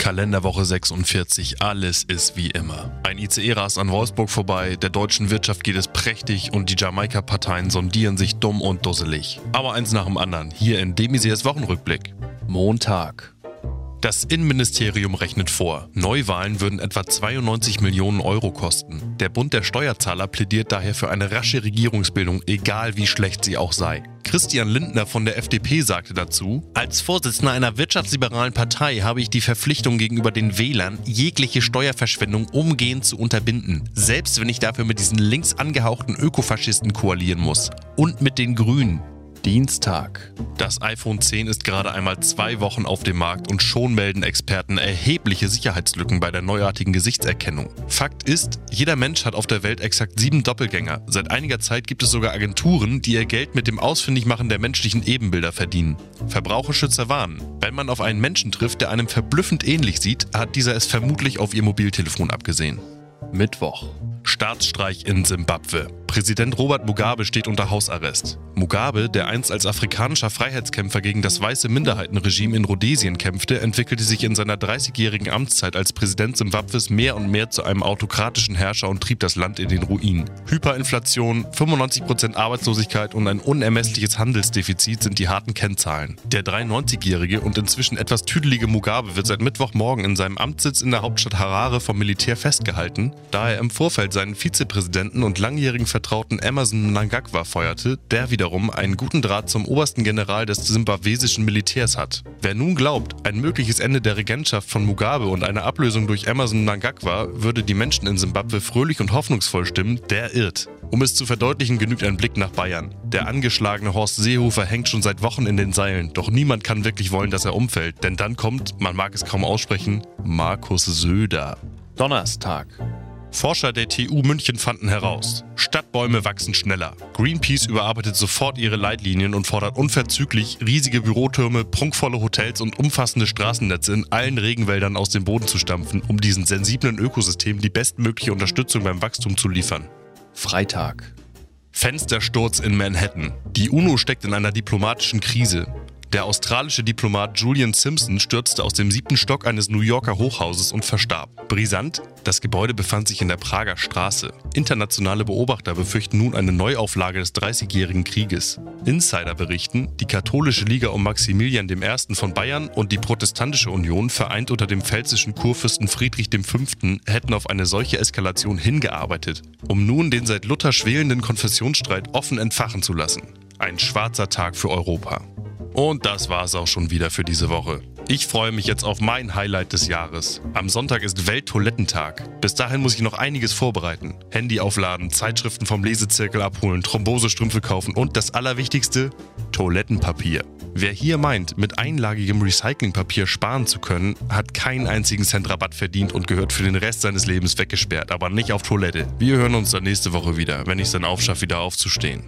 Kalenderwoche 46, alles ist wie immer. Ein ICE rast an Wolfsburg vorbei, der deutschen Wirtschaft geht es prächtig und die Jamaika-Parteien sondieren sich dumm und dusselig. Aber eins nach dem anderen, hier in Demisiers Wochenrückblick. Montag. Das Innenministerium rechnet vor, Neuwahlen würden etwa 92 Millionen Euro kosten. Der Bund der Steuerzahler plädiert daher für eine rasche Regierungsbildung, egal wie schlecht sie auch sei. Christian Lindner von der FDP sagte dazu, als Vorsitzender einer wirtschaftsliberalen Partei habe ich die Verpflichtung gegenüber den Wählern, jegliche Steuerverschwendung umgehend zu unterbinden, selbst wenn ich dafür mit diesen links angehauchten Ökofaschisten koalieren muss. Und mit den Grünen. Dienstag. Das iPhone 10 ist gerade einmal zwei Wochen auf dem Markt und schon melden Experten erhebliche Sicherheitslücken bei der neuartigen Gesichtserkennung. Fakt ist, jeder Mensch hat auf der Welt exakt sieben Doppelgänger. Seit einiger Zeit gibt es sogar Agenturen, die ihr Geld mit dem Ausfindigmachen der menschlichen Ebenbilder verdienen. Verbraucherschützer warnen, wenn man auf einen Menschen trifft, der einem verblüffend ähnlich sieht, hat dieser es vermutlich auf ihr Mobiltelefon abgesehen. Mittwoch. Staatsstreich in Simbabwe. Präsident Robert Mugabe steht unter Hausarrest. Mugabe, der einst als afrikanischer Freiheitskämpfer gegen das weiße Minderheitenregime in Rhodesien kämpfte, entwickelte sich in seiner 30-jährigen Amtszeit als Präsident Simbabwes mehr und mehr zu einem autokratischen Herrscher und trieb das Land in den Ruin. Hyperinflation, 95% Arbeitslosigkeit und ein unermessliches Handelsdefizit sind die harten Kennzahlen. Der 93-jährige und inzwischen etwas tüdelige Mugabe wird seit Mittwochmorgen in seinem Amtssitz in der Hauptstadt Harare vom Militär festgehalten, da er im Vorfeld seinen Vizepräsidenten und langjährigen Vertrauten Emerson Mnangagwa feuerte, der wiederum einen guten Draht zum obersten General des simbabwesischen Militärs hat. Wer nun glaubt, ein mögliches Ende der Regentschaft von Mugabe und eine Ablösung durch Emerson Mnangagwa würde die Menschen in Simbabwe fröhlich und hoffnungsvoll stimmen, der irrt. Um es zu verdeutlichen, genügt ein Blick nach Bayern. Der angeschlagene Horst Seehofer hängt schon seit Wochen in den Seilen, doch niemand kann wirklich wollen, dass er umfällt, denn dann kommt, man mag es kaum aussprechen, Markus Söder. Donnerstag. Forscher der TU München fanden heraus, Stadtbäume wachsen schneller. Greenpeace überarbeitet sofort ihre Leitlinien und fordert unverzüglich, riesige Bürotürme, prunkvolle Hotels und umfassende Straßennetze in allen Regenwäldern aus dem Boden zu stampfen, um diesen sensiblen Ökosystemen die bestmögliche Unterstützung beim Wachstum zu liefern. Freitag. Fenstersturz in Manhattan. Die UNO steckt in einer diplomatischen Krise. Der australische Diplomat Julian Simpson stürzte aus dem siebten Stock eines New Yorker Hochhauses und verstarb. Brisant, das Gebäude befand sich in der Prager Straße. Internationale Beobachter befürchten nun eine Neuauflage des Dreißigjährigen Krieges. Insider berichten, die katholische Liga um Maximilian I. von Bayern und die protestantische Union, vereint unter dem pfälzischen Kurfürsten Friedrich V., hätten auf eine solche Eskalation hingearbeitet, um nun den seit Luther schwelenden Konfessionsstreit offen entfachen zu lassen. Ein schwarzer Tag für Europa. Und das war es auch schon wieder für diese Woche. Ich freue mich jetzt auf mein Highlight des Jahres. Am Sonntag ist Welttoilettentag. Bis dahin muss ich noch einiges vorbereiten. Handy aufladen, Zeitschriften vom Lesezirkel abholen, Thrombosestrümpfe kaufen und das Allerwichtigste, Toilettenpapier. Wer hier meint, mit einlagigem Recyclingpapier sparen zu können, hat keinen einzigen Cent Rabatt verdient und gehört für den Rest seines Lebens weggesperrt, aber nicht auf Toilette. Wir hören uns dann nächste Woche wieder, wenn ich es dann aufschaffe, wieder aufzustehen.